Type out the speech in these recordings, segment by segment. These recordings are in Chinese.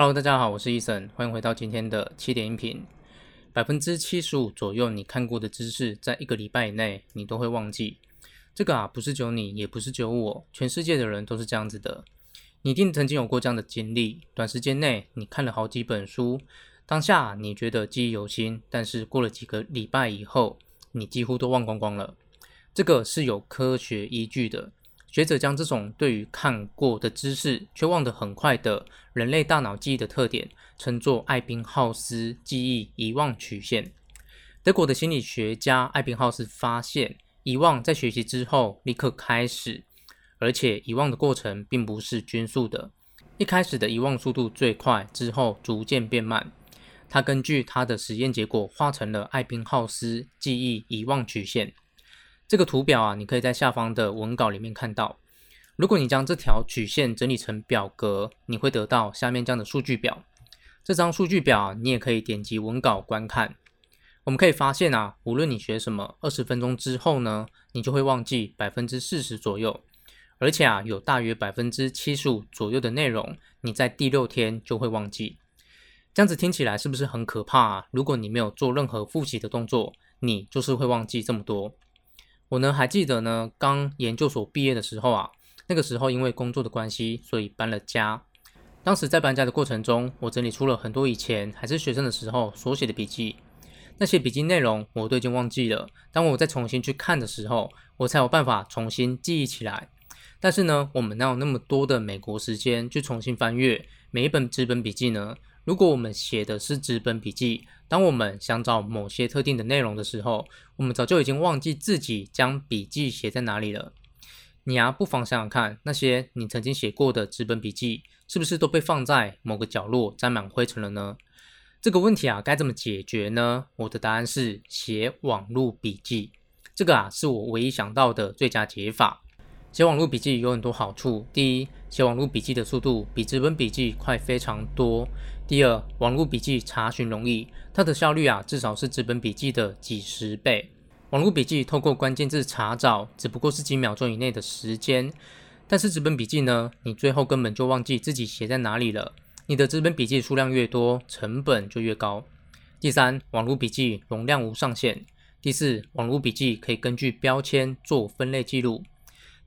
Hello，大家好，我是 Eason，欢迎回到今天的七点音频。百分之七十五左右你看过的知识，在一个礼拜以内你都会忘记。这个啊，不是只有你，也不是只有我，全世界的人都是这样子的。你一定曾经有过这样的经历：短时间内你看了好几本书，当下你觉得记忆犹新，但是过了几个礼拜以后，你几乎都忘光光了。这个是有科学依据的。学者将这种对于看过的知识却忘得很快的人类大脑记忆的特点，称作艾宾浩斯记忆遗忘曲线。德国的心理学家艾宾浩斯发现，遗忘在学习之后立刻开始，而且遗忘的过程并不是均速的，一开始的遗忘速度最快，之后逐渐变慢。他根据他的实验结果画成了艾宾浩斯记忆遗忘曲线。这个图表啊，你可以在下方的文稿里面看到。如果你将这条曲线整理成表格，你会得到下面这样的数据表。这张数据表你也可以点击文稿观看。我们可以发现啊，无论你学什么，二十分钟之后呢，你就会忘记百分之四十左右。而且啊，有大约百分之七十五左右的内容，你在第六天就会忘记。这样子听起来是不是很可怕啊？如果你没有做任何复习的动作，你就是会忘记这么多。我呢还记得呢，刚研究所毕业的时候啊，那个时候因为工作的关系，所以搬了家。当时在搬家的过程中，我整理出了很多以前还是学生的时候所写的笔记。那些笔记内容我都已经忘记了，当我再重新去看的时候，我才有办法重新记忆起来。但是呢，我们哪有那么多的美国时间去重新翻阅每一本纸本笔记呢？如果我们写的是纸本笔记，当我们想找某些特定的内容的时候，我们早就已经忘记自己将笔记写在哪里了。你啊，不妨想想看，那些你曾经写过的纸本笔记，是不是都被放在某个角落沾满灰尘了呢？这个问题啊，该怎么解决呢？我的答案是写网络笔记。这个啊，是我唯一想到的最佳解法。写网络笔记有很多好处。第一，写网络笔记的速度比纸本笔记快非常多。第二，网络笔记查询容易，它的效率啊，至少是纸本笔记的几十倍。网络笔记透过关键字查找，只不过是几秒钟以内的时间。但是纸本笔记呢，你最后根本就忘记自己写在哪里了。你的纸本笔记数量越多，成本就越高。第三，网络笔记容量无上限。第四，网络笔记可以根据标签做分类记录。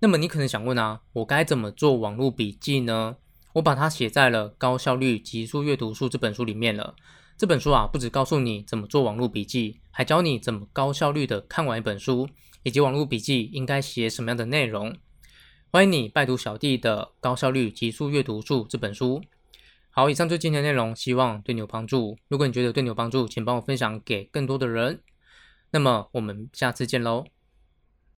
那么你可能想问啊，我该怎么做网络笔记呢？我把它写在了《高效率极速阅读术》这本书里面了。这本书啊，不只告诉你怎么做网络笔记，还教你怎么高效率的看完一本书，以及网络笔记应该写什么样的内容。欢迎你拜读小弟的《高效率极速阅读术》这本书。好，以上就是今天的内容，希望对你有帮助。如果你觉得对你有帮助，请帮我分享给更多的人。那么我们下次见喽。